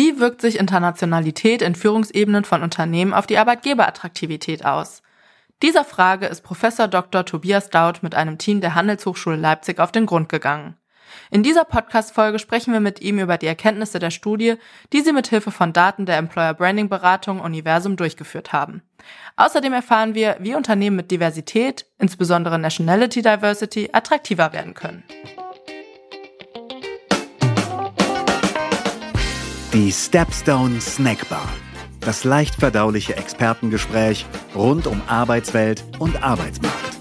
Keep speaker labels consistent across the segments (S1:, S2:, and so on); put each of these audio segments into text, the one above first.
S1: Wie wirkt sich Internationalität in Führungsebenen von Unternehmen auf die Arbeitgeberattraktivität aus? Dieser Frage ist Professor Dr. Tobias Daut mit einem Team der Handelshochschule Leipzig auf den Grund gegangen. In dieser Podcast-Folge sprechen wir mit ihm über die Erkenntnisse der Studie, die sie mit Hilfe von Daten der Employer Branding Beratung Universum durchgeführt haben. Außerdem erfahren wir, wie Unternehmen mit Diversität, insbesondere Nationality Diversity, attraktiver werden können.
S2: Die Stepstone Snackbar. Das leicht verdauliche Expertengespräch rund um Arbeitswelt und Arbeitsmarkt.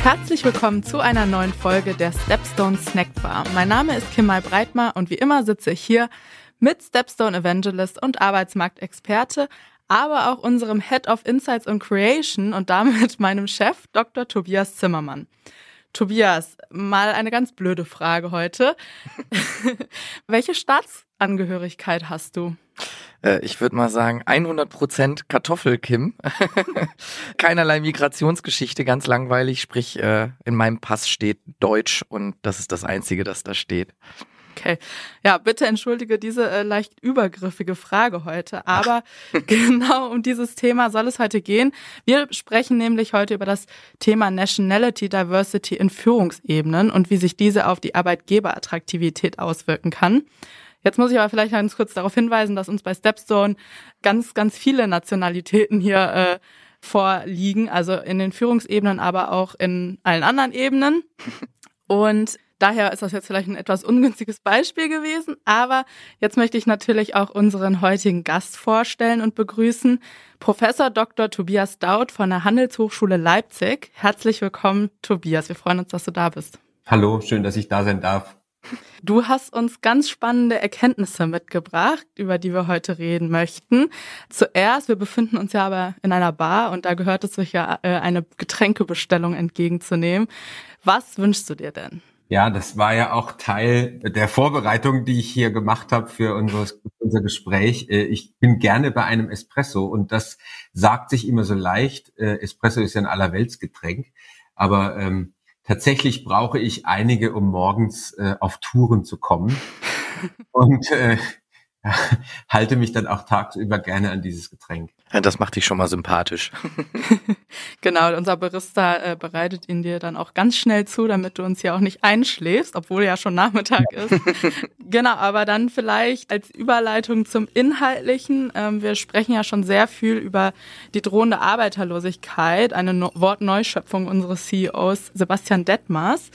S1: Herzlich willkommen zu einer neuen Folge der Stepstone Snackbar. Mein Name ist Kimal Breitmar und wie immer sitze ich hier mit Stepstone Evangelist und Arbeitsmarktexperte, aber auch unserem Head of Insights and Creation und damit meinem Chef Dr. Tobias Zimmermann. Tobias, mal eine ganz blöde Frage heute. Welche Staatsangehörigkeit hast du?
S3: Äh, ich würde mal sagen 100% Kartoffel-Kim. Keinerlei Migrationsgeschichte, ganz langweilig. Sprich, äh, in meinem Pass steht Deutsch und das ist das Einzige, das da steht.
S1: Okay. Ja, bitte entschuldige diese äh, leicht übergriffige Frage heute, aber genau um dieses Thema soll es heute gehen. Wir sprechen nämlich heute über das Thema Nationality Diversity in Führungsebenen und wie sich diese auf die Arbeitgeberattraktivität auswirken kann. Jetzt muss ich aber vielleicht ganz kurz darauf hinweisen, dass uns bei Stepstone ganz, ganz viele Nationalitäten hier äh, vorliegen, also in den Führungsebenen, aber auch in allen anderen Ebenen. Und Daher ist das jetzt vielleicht ein etwas ungünstiges Beispiel gewesen, aber jetzt möchte ich natürlich auch unseren heutigen Gast vorstellen und begrüßen. Professor Dr. Tobias Daut von der Handelshochschule Leipzig. Herzlich willkommen, Tobias. Wir freuen uns, dass du da bist.
S4: Hallo, schön, dass ich da sein darf.
S1: Du hast uns ganz spannende Erkenntnisse mitgebracht, über die wir heute reden möchten. Zuerst, wir befinden uns ja aber in einer Bar und da gehört es sich ja, äh, eine Getränkebestellung entgegenzunehmen. Was wünschst du dir denn?
S4: Ja, das war ja auch Teil der Vorbereitung, die ich hier gemacht habe für unser, unser Gespräch. Äh, ich bin gerne bei einem Espresso und das sagt sich immer so leicht. Äh, Espresso ist ja ein Allerweltsgetränk, aber ähm, tatsächlich brauche ich einige, um morgens äh, auf Touren zu kommen. Und äh, halte mich dann auch tagsüber gerne an dieses Getränk.
S3: Ja, das macht dich schon mal sympathisch.
S1: genau, unser Barista äh, bereitet ihn dir dann auch ganz schnell zu, damit du uns ja auch nicht einschläfst, obwohl ja schon Nachmittag ist. genau, aber dann vielleicht als Überleitung zum Inhaltlichen. Ähm, wir sprechen ja schon sehr viel über die drohende Arbeiterlosigkeit, eine no Wortneuschöpfung unseres CEOs Sebastian Detmers.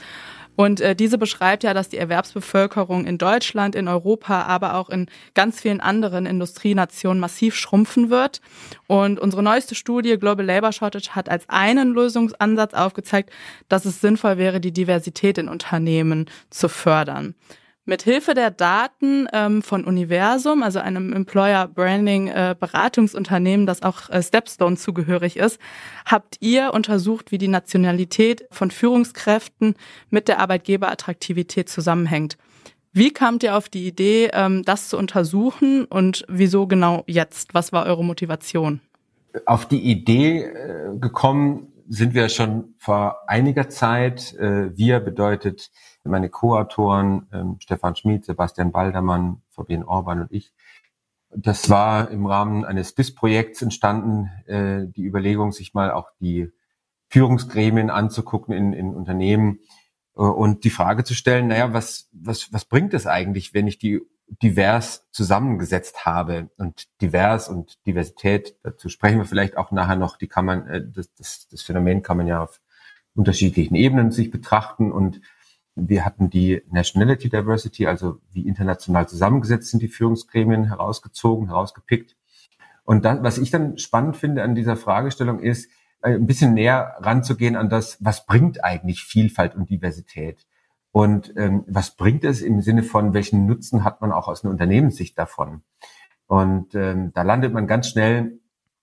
S1: Und äh, diese beschreibt ja, dass die Erwerbsbevölkerung in Deutschland, in Europa, aber auch in ganz vielen anderen Industrienationen massiv schrumpfen wird. Und unsere neueste Studie Global Labor Shortage hat als einen Lösungsansatz aufgezeigt, dass es sinnvoll wäre, die Diversität in Unternehmen zu fördern. Mit Hilfe der Daten ähm, von Universum, also einem Employer Branding äh, Beratungsunternehmen, das auch äh, Stepstone zugehörig ist, habt ihr untersucht, wie die Nationalität von Führungskräften mit der Arbeitgeberattraktivität zusammenhängt. Wie kamt ihr auf die Idee, ähm, das zu untersuchen und wieso genau jetzt? Was war eure Motivation?
S4: Auf die Idee äh, gekommen sind wir schon vor einiger Zeit. Äh, wir bedeutet meine Co-Autoren ähm, Stefan Schmid, Sebastian Baldermann, Fabian Orban und ich. Das war im Rahmen eines DIS-Projekts entstanden, äh, die Überlegung, sich mal auch die Führungsgremien anzugucken in, in Unternehmen äh, und die Frage zu stellen, naja, was, was, was bringt es eigentlich, wenn ich die divers zusammengesetzt habe und divers und Diversität, dazu sprechen wir vielleicht auch nachher noch, die kann man, äh, das, das, das Phänomen kann man ja auf unterschiedlichen Ebenen sich betrachten und wir hatten die Nationality Diversity, also wie international zusammengesetzt sind die Führungsgremien, herausgezogen, herausgepickt. Und das, was ich dann spannend finde an dieser Fragestellung ist, äh, ein bisschen näher ranzugehen an das, was bringt eigentlich Vielfalt und Diversität? Und ähm, was bringt es im Sinne von, welchen Nutzen hat man auch aus einer Unternehmenssicht davon? Und ähm, da landet man ganz schnell,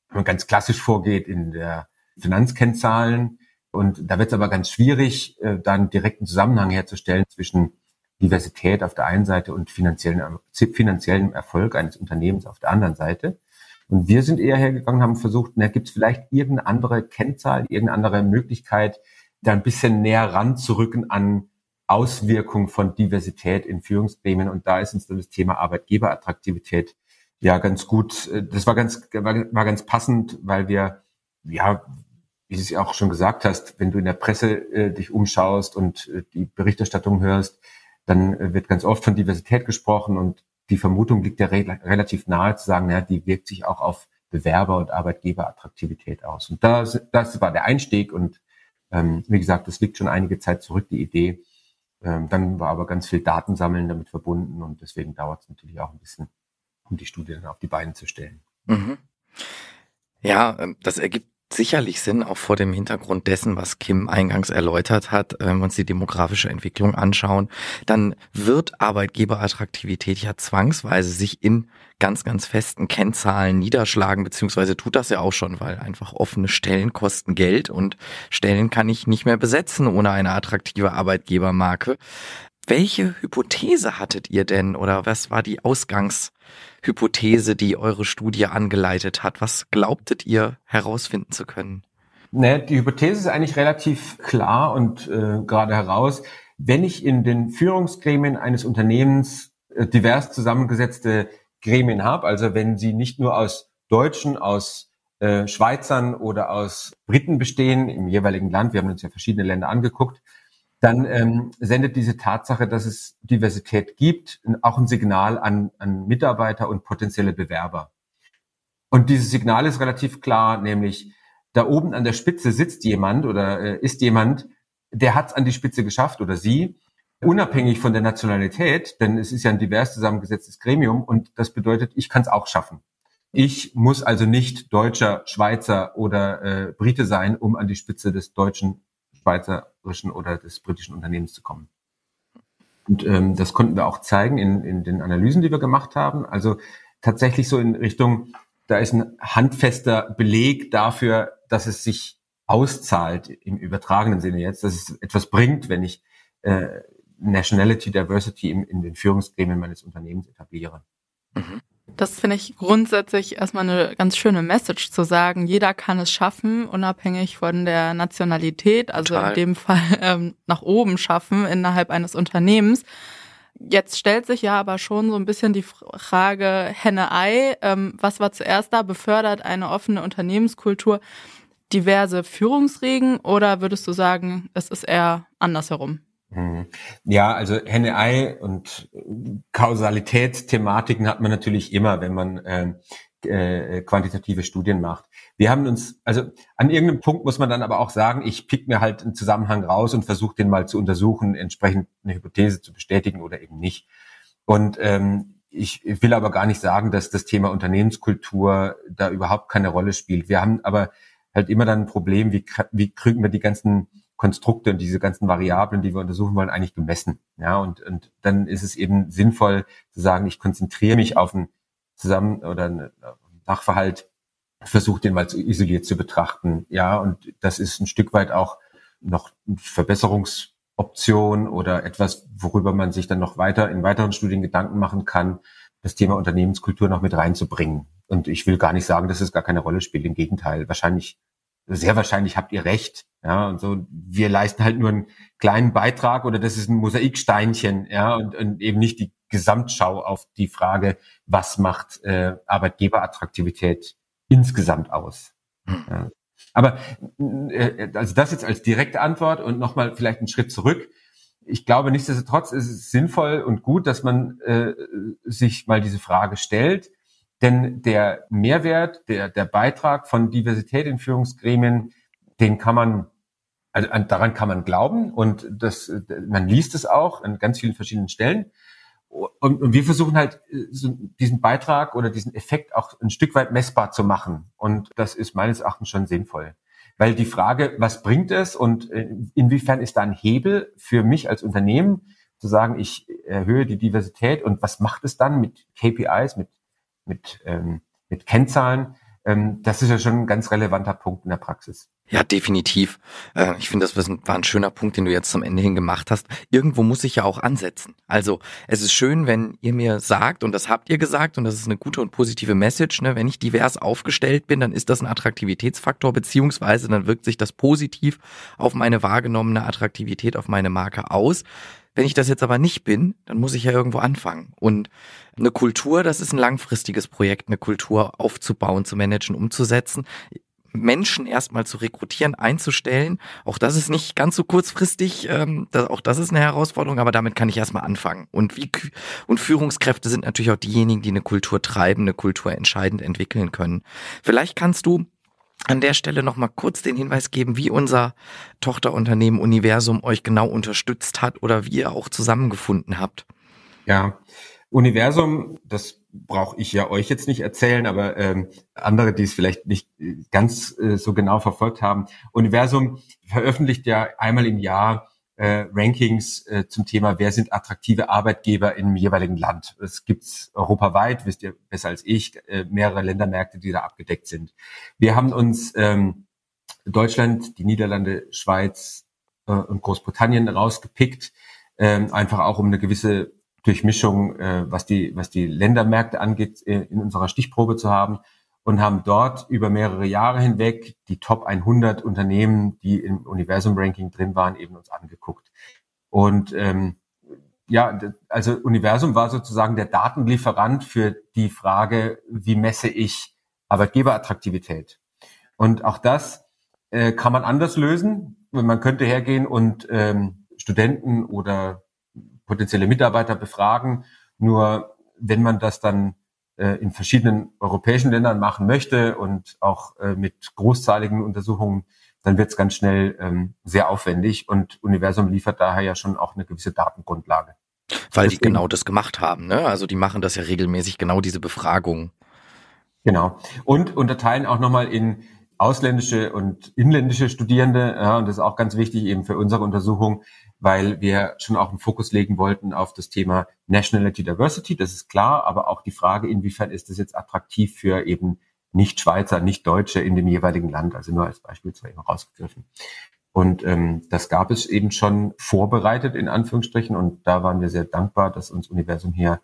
S4: wenn man ganz klassisch vorgeht, in der Finanzkennzahlen, und da wird es aber ganz schwierig, äh, dann direkten Zusammenhang herzustellen zwischen Diversität auf der einen Seite und finanziellen, finanziellen Erfolg eines Unternehmens auf der anderen Seite. Und wir sind eher hergegangen, haben versucht, na, gibt es vielleicht irgendeine andere Kennzahl, irgendeine andere Möglichkeit, da ein bisschen näher ranzurücken an Auswirkungen von Diversität in Führungsgremien. Und da ist uns dann das Thema Arbeitgeberattraktivität ja ganz gut. Äh, das war ganz, war, ganz passend, weil wir, ja, wie du es ja auch schon gesagt hast, wenn du in der Presse äh, dich umschaust und äh, die Berichterstattung hörst, dann äh, wird ganz oft von Diversität gesprochen und die Vermutung liegt ja re relativ nahe zu sagen, naja, die wirkt sich auch auf Bewerber- und Arbeitgeberattraktivität aus. Und das, das war der Einstieg und ähm, wie gesagt, das liegt schon einige Zeit zurück, die Idee. Ähm, dann war aber ganz viel Datensammeln damit verbunden und deswegen dauert es natürlich auch ein bisschen, um die Studie dann auf die Beine zu stellen. Mhm.
S3: Ja, ähm, das ergibt sicherlich Sinn, auch vor dem Hintergrund dessen, was Kim eingangs erläutert hat, wenn wir uns die demografische Entwicklung anschauen, dann wird Arbeitgeberattraktivität ja zwangsweise sich in ganz, ganz festen Kennzahlen niederschlagen, beziehungsweise tut das ja auch schon, weil einfach offene Stellen kosten Geld und Stellen kann ich nicht mehr besetzen ohne eine attraktive Arbeitgebermarke. Welche Hypothese hattet ihr denn oder was war die Ausgangshypothese, die eure Studie angeleitet hat? Was glaubtet ihr herausfinden zu können?
S4: Ne, die Hypothese ist eigentlich relativ klar und äh, gerade heraus. Wenn ich in den Führungsgremien eines Unternehmens äh, divers zusammengesetzte Gremien habe, also wenn sie nicht nur aus Deutschen, aus äh, Schweizern oder aus Briten bestehen im jeweiligen Land, wir haben uns ja verschiedene Länder angeguckt, dann ähm, sendet diese Tatsache, dass es Diversität gibt, auch ein Signal an, an Mitarbeiter und potenzielle Bewerber. Und dieses Signal ist relativ klar, nämlich da oben an der Spitze sitzt jemand oder äh, ist jemand, der hat es an die Spitze geschafft oder sie, unabhängig von der Nationalität, denn es ist ja ein divers zusammengesetztes Gremium und das bedeutet, ich kann es auch schaffen. Ich muss also nicht Deutscher, Schweizer oder äh, Brite sein, um an die Spitze des deutschen schweizerischen oder des britischen Unternehmens zu kommen. Und ähm, das konnten wir auch zeigen in, in den Analysen, die wir gemacht haben. Also tatsächlich so in Richtung, da ist ein handfester Beleg dafür, dass es sich auszahlt im übertragenen Sinne jetzt, dass es etwas bringt, wenn ich äh, Nationality Diversity in, in den Führungsgremien meines Unternehmens etabliere.
S1: Mhm. Das finde ich grundsätzlich erstmal eine ganz schöne Message zu sagen, jeder kann es schaffen, unabhängig von der Nationalität, also Total. in dem Fall ähm, nach oben schaffen innerhalb eines Unternehmens. Jetzt stellt sich ja aber schon so ein bisschen die Frage Henne-Ei, ähm, was war zuerst da? Befördert eine offene Unternehmenskultur diverse Führungsregen oder würdest du sagen, es ist eher andersherum?
S4: Mhm. Ja, also Henne-Ei und Kausalitätsthematiken hat man natürlich immer, wenn man äh, äh, quantitative Studien macht. Wir haben uns, also an irgendeinem Punkt muss man dann aber auch sagen, ich pick mir halt einen Zusammenhang raus und versuche den mal zu untersuchen, entsprechend eine Hypothese zu bestätigen oder eben nicht. Und ähm, ich will aber gar nicht sagen, dass das Thema Unternehmenskultur da überhaupt keine Rolle spielt. Wir haben aber halt immer dann ein Problem, wie, wie kriegen wir die ganzen Konstrukte und diese ganzen Variablen, die wir untersuchen wollen, eigentlich gemessen. Ja, und, und dann ist es eben sinnvoll zu sagen, ich konzentriere mich auf einen Zusammen- oder einen Sachverhalt, versuche den mal zu isoliert zu betrachten. Ja, und das ist ein Stück weit auch noch eine Verbesserungsoption oder etwas, worüber man sich dann noch weiter in weiteren Studien Gedanken machen kann, das Thema Unternehmenskultur noch mit reinzubringen. Und ich will gar nicht sagen, dass es gar keine Rolle spielt. Im Gegenteil, wahrscheinlich sehr wahrscheinlich habt ihr recht. Ja, und so, wir leisten halt nur einen kleinen Beitrag oder das ist ein Mosaiksteinchen, ja, und, und eben nicht die Gesamtschau auf die Frage, was macht äh, Arbeitgeberattraktivität insgesamt aus. Hm. Ja. Aber äh, also das jetzt als direkte Antwort und nochmal vielleicht einen Schritt zurück. Ich glaube, nichtsdestotrotz ist es sinnvoll und gut, dass man äh, sich mal diese Frage stellt denn der Mehrwert, der, der Beitrag von Diversität in Führungsgremien, den kann man, also daran kann man glauben und das, man liest es auch an ganz vielen verschiedenen Stellen. Und, und wir versuchen halt so diesen Beitrag oder diesen Effekt auch ein Stück weit messbar zu machen. Und das ist meines Erachtens schon sinnvoll. Weil die Frage, was bringt es und äh, inwiefern ist da ein Hebel für mich als Unternehmen, zu sagen, ich erhöhe die Diversität und was macht es dann mit KPIs, mit mit, ähm, mit Kennzahlen, ähm, das ist ja schon ein ganz relevanter Punkt in der Praxis.
S3: Ja, definitiv. Äh, ich finde, das war ein schöner Punkt, den du jetzt zum Ende hin gemacht hast. Irgendwo muss ich ja auch ansetzen. Also es ist schön, wenn ihr mir sagt, und das habt ihr gesagt, und das ist eine gute und positive Message, ne, wenn ich divers aufgestellt bin, dann ist das ein Attraktivitätsfaktor, beziehungsweise dann wirkt sich das positiv auf meine wahrgenommene Attraktivität, auf meine Marke aus. Wenn ich das jetzt aber nicht bin, dann muss ich ja irgendwo anfangen. Und eine Kultur, das ist ein langfristiges Projekt, eine Kultur aufzubauen, zu managen, umzusetzen. Menschen erstmal zu rekrutieren, einzustellen. Auch das ist nicht ganz so kurzfristig, ähm, das, auch das ist eine Herausforderung, aber damit kann ich erstmal anfangen. Und wie und Führungskräfte sind natürlich auch diejenigen, die eine Kultur treiben, eine Kultur entscheidend entwickeln können. Vielleicht kannst du an der Stelle noch mal kurz den Hinweis geben, wie unser Tochterunternehmen Universum euch genau unterstützt hat oder wie ihr auch zusammengefunden habt.
S4: Ja, Universum, das brauche ich ja euch jetzt nicht erzählen, aber ähm, andere, die es vielleicht nicht äh, ganz äh, so genau verfolgt haben. Universum veröffentlicht ja einmal im Jahr äh, Rankings äh, zum Thema, wer sind attraktive Arbeitgeber im jeweiligen Land. Es gibt europaweit, wisst ihr besser als ich, äh, mehrere Ländermärkte, die da abgedeckt sind. Wir haben uns ähm, Deutschland, die Niederlande, Schweiz äh, und Großbritannien rausgepickt, äh, einfach auch um eine gewisse Durchmischung, äh, was die was die Ländermärkte angeht, äh, in unserer Stichprobe zu haben und haben dort über mehrere Jahre hinweg die Top 100 Unternehmen, die im Universum-Ranking drin waren, eben uns angeguckt. Und ähm, ja, also Universum war sozusagen der Datenlieferant für die Frage, wie messe ich Arbeitgeberattraktivität? Und auch das äh, kann man anders lösen. Man könnte hergehen und ähm, Studenten oder potenzielle Mitarbeiter befragen. Nur wenn man das dann äh, in verschiedenen europäischen Ländern machen möchte und auch äh, mit großzahligen Untersuchungen, dann wird es ganz schnell ähm, sehr aufwendig und Universum liefert daher ja schon auch eine gewisse Datengrundlage.
S3: Weil die genau das gemacht haben, ne? Also die machen das ja regelmäßig, genau diese Befragung.
S4: Genau. Und unterteilen auch nochmal in ausländische und inländische Studierende. Ja, und das ist auch ganz wichtig eben für unsere Untersuchung, weil wir schon auch einen Fokus legen wollten auf das Thema Nationality Diversity, das ist klar, aber auch die Frage, inwiefern ist das jetzt attraktiv für eben Nicht-Schweizer, Nicht-Deutsche in dem jeweiligen Land, also nur als Beispiel zwar eben rausgegriffen. Und ähm, das gab es eben schon vorbereitet, in Anführungsstrichen, und da waren wir sehr dankbar, dass uns Universum hier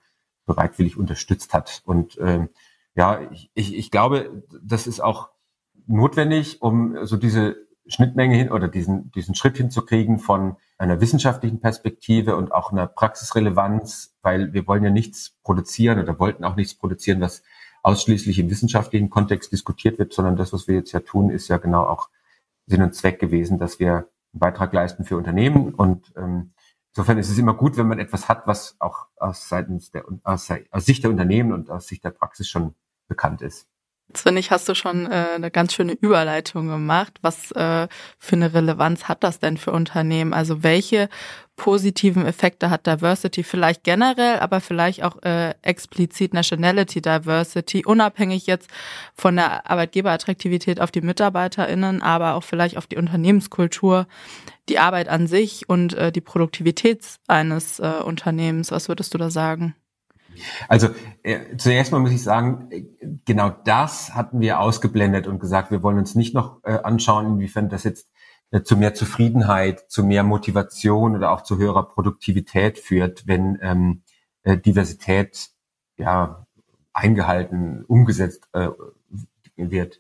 S4: bereitwillig unterstützt hat. Und ähm, ja, ich, ich glaube, das ist auch notwendig, um so diese Schnittmenge hin oder diesen, diesen Schritt hinzukriegen von einer wissenschaftlichen Perspektive und auch einer Praxisrelevanz, weil wir wollen ja nichts produzieren oder wollten auch nichts produzieren, was ausschließlich im wissenschaftlichen Kontext diskutiert wird, sondern das, was wir jetzt ja tun, ist ja genau auch Sinn und Zweck gewesen, dass wir einen Beitrag leisten für Unternehmen und ähm, insofern ist es immer gut, wenn man etwas hat, was auch aus seitens der aus, aus Sicht der Unternehmen und aus Sicht der Praxis schon bekannt ist.
S1: Jetzt hast du schon äh, eine ganz schöne Überleitung gemacht. Was äh, für eine Relevanz hat das denn für Unternehmen? Also welche positiven Effekte hat Diversity vielleicht generell, aber vielleicht auch äh, explizit Nationality Diversity, unabhängig jetzt von der Arbeitgeberattraktivität auf die MitarbeiterInnen, aber auch vielleicht auf die Unternehmenskultur, die Arbeit an sich und äh, die Produktivität eines äh, Unternehmens. Was würdest du da sagen?
S4: Also äh, zuerst mal muss ich sagen, äh, genau das hatten wir ausgeblendet und gesagt, wir wollen uns nicht noch äh, anschauen, inwiefern das jetzt äh, zu mehr Zufriedenheit, zu mehr Motivation oder auch zu höherer Produktivität führt, wenn ähm, äh, Diversität ja eingehalten, umgesetzt äh, wird.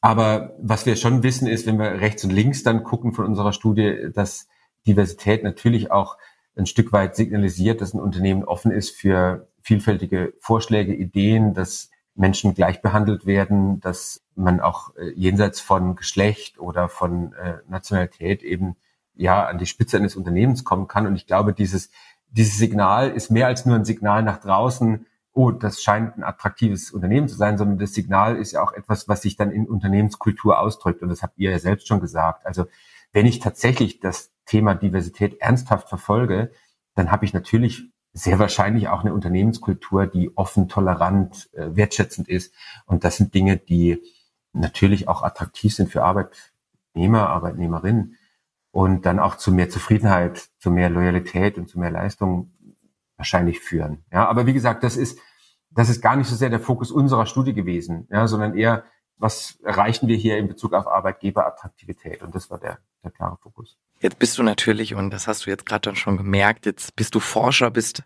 S4: Aber was wir schon wissen ist, wenn wir rechts und links dann gucken von unserer Studie, dass Diversität natürlich auch ein Stück weit signalisiert, dass ein Unternehmen offen ist für vielfältige Vorschläge, Ideen, dass Menschen gleich behandelt werden, dass man auch äh, jenseits von Geschlecht oder von äh, Nationalität eben ja an die Spitze eines Unternehmens kommen kann. Und ich glaube, dieses, dieses Signal ist mehr als nur ein Signal nach draußen, oh, das scheint ein attraktives Unternehmen zu sein, sondern das Signal ist ja auch etwas, was sich dann in Unternehmenskultur ausdrückt. Und das habt ihr ja selbst schon gesagt. Also wenn ich tatsächlich das Thema Diversität ernsthaft verfolge, dann habe ich natürlich sehr wahrscheinlich auch eine Unternehmenskultur, die offen, tolerant, äh, wertschätzend ist. Und das sind Dinge, die natürlich auch attraktiv sind für Arbeitnehmer, Arbeitnehmerinnen und dann auch zu mehr Zufriedenheit, zu mehr Loyalität und zu mehr Leistung wahrscheinlich führen. Ja, aber wie gesagt, das ist, das ist gar nicht so sehr der Fokus unserer Studie gewesen, ja, sondern eher was erreichen wir hier in Bezug auf Arbeitgeberattraktivität? Und das war der, der klare Fokus.
S3: Jetzt bist du natürlich, und das hast du jetzt gerade dann schon gemerkt, jetzt bist du Forscher, bist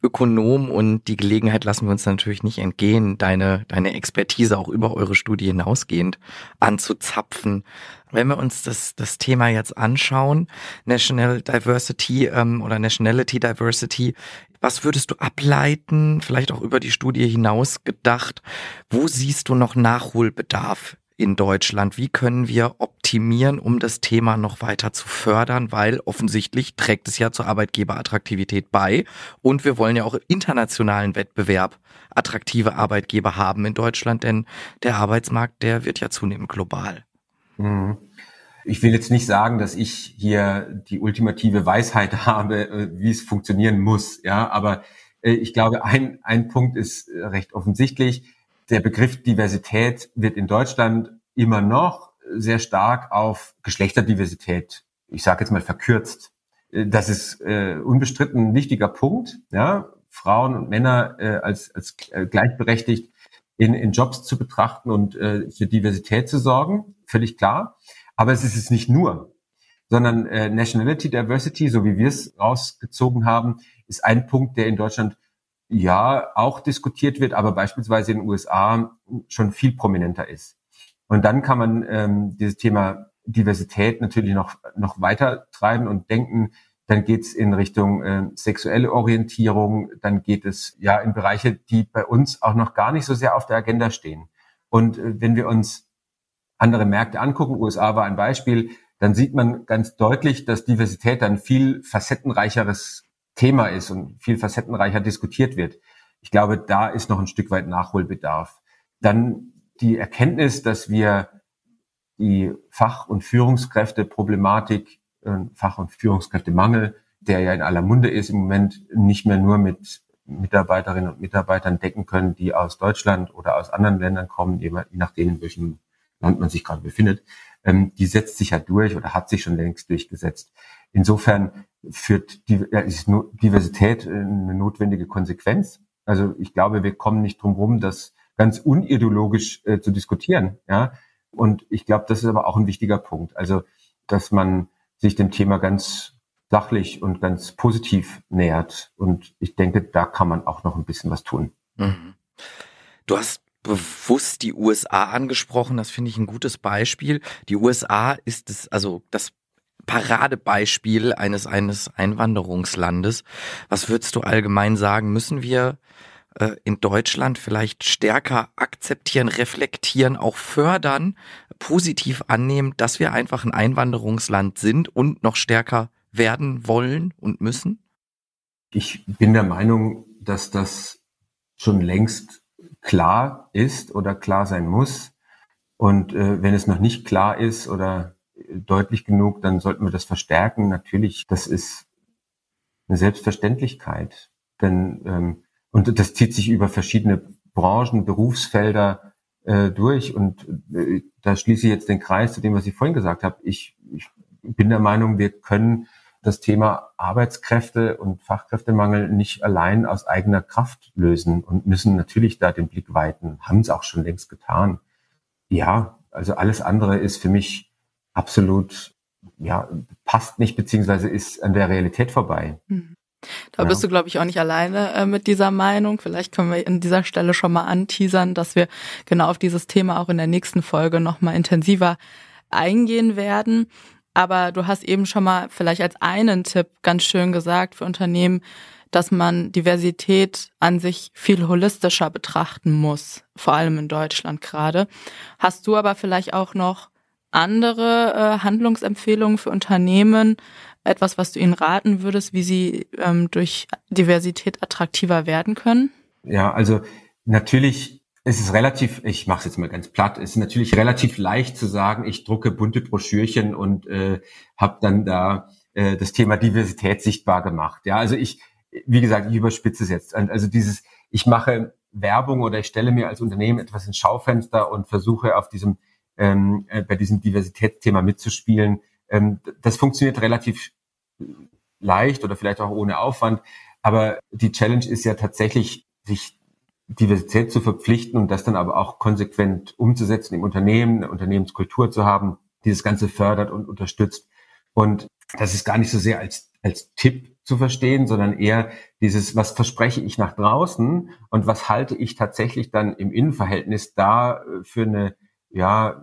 S3: Ökonom und die Gelegenheit lassen wir uns natürlich nicht entgehen, deine, deine Expertise auch über eure Studie hinausgehend anzuzapfen. Wenn wir uns das, das Thema jetzt anschauen, National Diversity ähm, oder Nationality Diversity, was würdest du ableiten, vielleicht auch über die Studie hinaus gedacht, wo siehst du noch Nachholbedarf in Deutschland? Wie können wir optimieren, um das Thema noch weiter zu fördern? Weil offensichtlich trägt es ja zur Arbeitgeberattraktivität bei. Und wir wollen ja auch internationalen Wettbewerb attraktive Arbeitgeber haben in Deutschland, denn der Arbeitsmarkt, der wird ja zunehmend global.
S4: Mhm. Ich will jetzt nicht sagen, dass ich hier die ultimative Weisheit habe, äh, wie es funktionieren muss, ja, aber äh, ich glaube, ein, ein Punkt ist recht offensichtlich der Begriff Diversität wird in Deutschland immer noch sehr stark auf Geschlechterdiversität, ich sage jetzt mal verkürzt. Das ist äh, unbestritten ein wichtiger Punkt, ja, Frauen und Männer äh, als, als äh, gleichberechtigt in, in Jobs zu betrachten und äh, für Diversität zu sorgen, völlig klar. Aber es ist es nicht nur, sondern äh, Nationality Diversity, so wie wir es rausgezogen haben, ist ein Punkt, der in Deutschland ja auch diskutiert wird, aber beispielsweise in den USA schon viel prominenter ist. Und dann kann man ähm, dieses Thema Diversität natürlich noch, noch weiter treiben und denken, dann geht es in Richtung äh, sexuelle Orientierung, dann geht es ja in Bereiche, die bei uns auch noch gar nicht so sehr auf der Agenda stehen. Und äh, wenn wir uns andere Märkte angucken, USA war ein Beispiel, dann sieht man ganz deutlich, dass Diversität dann viel facettenreicheres Thema ist und viel facettenreicher diskutiert wird. Ich glaube, da ist noch ein Stück weit Nachholbedarf. Dann die Erkenntnis, dass wir die Fach- und Führungskräfteproblematik, äh, Fach- und Führungskräftemangel, der ja in aller Munde ist im Moment, nicht mehr nur mit Mitarbeiterinnen und Mitarbeitern decken können, die aus Deutschland oder aus anderen Ländern kommen, je nachdem, in welchem Land man sich gerade befindet, ähm, die setzt sich ja durch oder hat sich schon längst durchgesetzt. Insofern führt die, ist Diversität eine notwendige Konsequenz. Also ich glaube, wir kommen nicht drum rum, das ganz unideologisch äh, zu diskutieren. Ja? Und ich glaube, das ist aber auch ein wichtiger Punkt. Also, dass man sich dem Thema ganz sachlich und ganz positiv nähert. Und ich denke, da kann man auch noch ein bisschen was tun. Mhm.
S3: Du hast bewusst die USA angesprochen. Das finde ich ein gutes Beispiel. Die USA ist es, also das Paradebeispiel eines, eines Einwanderungslandes. Was würdest du allgemein sagen? Müssen wir äh, in Deutschland vielleicht stärker akzeptieren, reflektieren, auch fördern, positiv annehmen, dass wir einfach ein Einwanderungsland sind und noch stärker werden wollen und müssen?
S4: Ich bin der Meinung, dass das schon längst klar ist oder klar sein muss. Und äh, wenn es noch nicht klar ist oder deutlich genug, dann sollten wir das verstärken. Natürlich, das ist eine Selbstverständlichkeit. Denn ähm, und das zieht sich über verschiedene Branchen, Berufsfelder äh, durch. Und äh, da schließe ich jetzt den Kreis zu dem, was ich vorhin gesagt habe. Ich, ich bin der Meinung, wir können das Thema Arbeitskräfte und Fachkräftemangel nicht allein aus eigener Kraft lösen und müssen natürlich da den Blick weiten, haben es auch schon längst getan. Ja, also alles andere ist für mich absolut, ja, passt nicht, beziehungsweise ist an der Realität vorbei.
S1: Mhm. Da ja. bist du, glaube ich, auch nicht alleine äh, mit dieser Meinung. Vielleicht können wir an dieser Stelle schon mal anteasern, dass wir genau auf dieses Thema auch in der nächsten Folge nochmal intensiver eingehen werden. Aber du hast eben schon mal vielleicht als einen Tipp ganz schön gesagt für Unternehmen, dass man Diversität an sich viel holistischer betrachten muss, vor allem in Deutschland gerade. Hast du aber vielleicht auch noch andere äh, Handlungsempfehlungen für Unternehmen, etwas, was du ihnen raten würdest, wie sie ähm, durch Diversität attraktiver werden können?
S4: Ja, also natürlich ist es relativ, ich mache es jetzt mal ganz platt, es ist natürlich relativ leicht zu sagen, ich drucke bunte Broschürchen und äh, habe dann da äh, das Thema Diversität sichtbar gemacht. Ja, also ich, wie gesagt, ich überspitze es jetzt. Also dieses, ich mache Werbung oder ich stelle mir als Unternehmen etwas ins Schaufenster und versuche auf diesem ähm, äh, bei diesem Diversitätsthema mitzuspielen. Ähm, das funktioniert relativ leicht oder vielleicht auch ohne Aufwand. Aber die Challenge ist ja tatsächlich, sich Diversität zu verpflichten und das dann aber auch konsequent umzusetzen im Unternehmen, eine Unternehmenskultur zu haben, die das Ganze fördert und unterstützt. Und das ist gar nicht so sehr als, als Tipp zu verstehen, sondern eher dieses, was verspreche ich nach draußen und was halte ich tatsächlich dann im Innenverhältnis da äh, für eine, ja,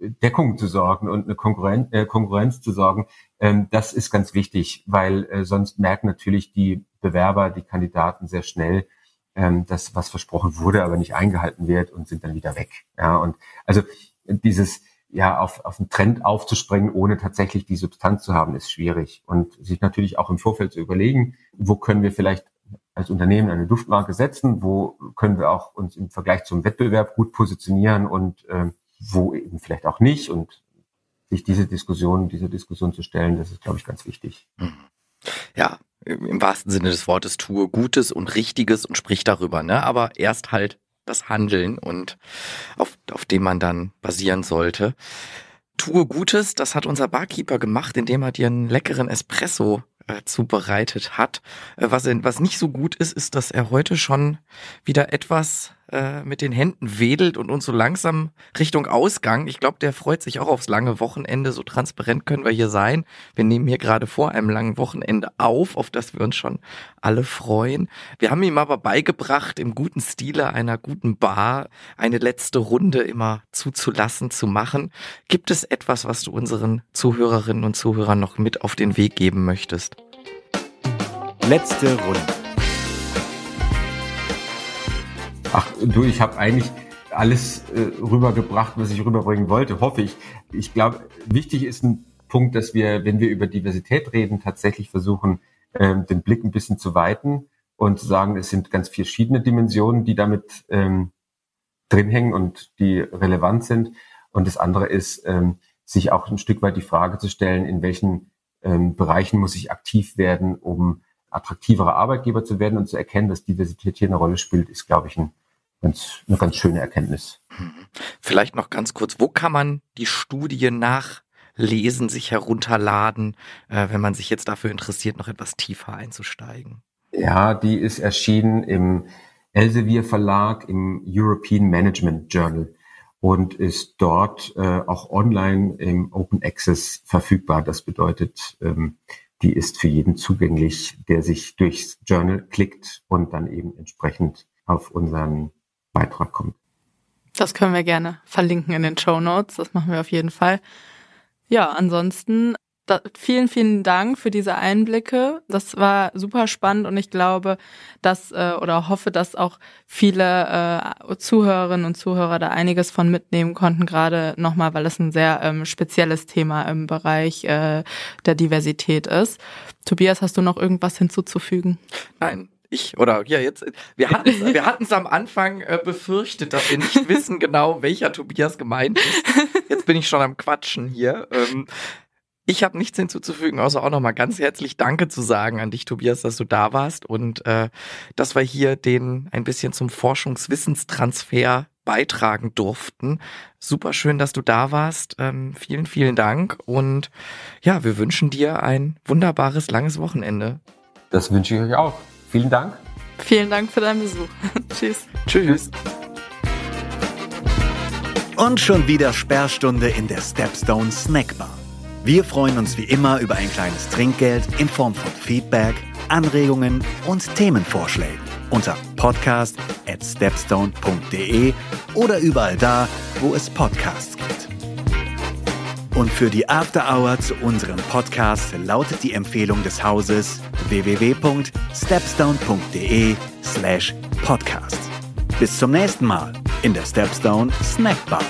S4: Deckung zu sorgen und eine Konkurrenz, äh, Konkurrenz zu sorgen, ähm, das ist ganz wichtig, weil äh, sonst merken natürlich die Bewerber, die Kandidaten sehr schnell, ähm, dass was versprochen wurde, aber nicht eingehalten wird und sind dann wieder weg. Ja, und also dieses ja auf, auf einen Trend aufzuspringen, ohne tatsächlich die Substanz zu haben, ist schwierig. Und sich natürlich auch im Vorfeld zu überlegen, wo können wir vielleicht als Unternehmen eine Duftmarke setzen, wo können wir auch uns im Vergleich zum Wettbewerb gut positionieren und äh, wo eben vielleicht auch nicht. Und sich diese Diskussion, diese Diskussion zu stellen, das ist, glaube ich, ganz wichtig.
S3: Mhm. Ja, im wahrsten Sinne des Wortes tue Gutes und Richtiges und sprich darüber, ne? Aber erst halt das Handeln und auf, auf dem man dann basieren sollte. Tue Gutes, das hat unser Barkeeper gemacht, indem er dir einen leckeren Espresso äh, zubereitet hat. Äh, was, was nicht so gut ist, ist, dass er heute schon wieder etwas äh, mit den Händen wedelt und uns so langsam Richtung Ausgang. Ich glaube, der freut sich auch aufs lange Wochenende. So transparent können wir hier sein. Wir nehmen hier gerade vor einem langen Wochenende auf, auf das wir uns schon alle freuen. Wir haben ihm aber beigebracht, im guten Stile einer guten Bar eine letzte Runde immer zuzulassen, zu machen. Gibt es etwas, was du unseren Zuhörerinnen und Zuhörern noch mit auf den Weg geben möchtest?
S2: Letzte Runde.
S4: Ach du, ich habe eigentlich alles äh, rübergebracht, was ich rüberbringen wollte, hoffe ich. Ich glaube, wichtig ist ein Punkt, dass wir, wenn wir über Diversität reden, tatsächlich versuchen, ähm, den Blick ein bisschen zu weiten und zu sagen, es sind ganz verschiedene Dimensionen, die damit ähm, drin hängen und die relevant sind. Und das andere ist, ähm, sich auch ein Stück weit die Frage zu stellen, in welchen ähm, Bereichen muss ich aktiv werden, um attraktiverer Arbeitgeber zu werden und zu erkennen, dass Diversität hier eine Rolle spielt, ist, glaube ich, ein ganz, eine ganz schöne Erkenntnis.
S3: Vielleicht noch ganz kurz, wo kann man die Studie nachlesen, sich herunterladen, äh, wenn man sich jetzt dafür interessiert, noch etwas tiefer einzusteigen?
S4: Ja, die ist erschienen im Elsevier Verlag im European Management Journal und ist dort äh, auch online im Open Access verfügbar. Das bedeutet, ähm, die ist für jeden zugänglich, der sich durchs Journal klickt und dann eben entsprechend auf unseren Beitrag kommt.
S1: Das können wir gerne verlinken in den Show Notes. Das machen wir auf jeden Fall. Ja, ansonsten da, vielen, vielen Dank für diese Einblicke. Das war super spannend und ich glaube, dass äh, oder hoffe, dass auch viele äh, Zuhörerinnen und Zuhörer da einiges von mitnehmen konnten, gerade nochmal, weil es ein sehr ähm, spezielles Thema im Bereich äh, der Diversität ist. Tobias, hast du noch irgendwas hinzuzufügen?
S3: Nein, ich oder ja jetzt wir hatten wir hatten es am Anfang äh, befürchtet, dass wir nicht wissen genau welcher Tobias gemeint ist. Jetzt bin ich schon am Quatschen hier. Ähm, ich habe nichts hinzuzufügen, außer auch nochmal ganz herzlich Danke zu sagen an dich, Tobias, dass du da warst und äh, dass wir hier den ein bisschen zum Forschungswissenstransfer beitragen durften. Super schön, dass du da warst. Ähm, vielen, vielen Dank und ja, wir wünschen dir ein wunderbares langes Wochenende.
S4: Das wünsche ich euch auch. Vielen Dank.
S1: Vielen Dank für deinen Besuch. Tschüss.
S3: Tschüss.
S2: Und schon wieder Sperrstunde in der Stepstone Snackbar. Wir freuen uns wie immer über ein kleines Trinkgeld in Form von Feedback, Anregungen und Themenvorschlägen unter podcast at stepstone.de oder überall da, wo es Podcasts gibt. Und für die After Hour zu unserem Podcast lautet die Empfehlung des Hauses www.stepstone.de slash podcast. Bis zum nächsten Mal in der Stepstone Snackbar.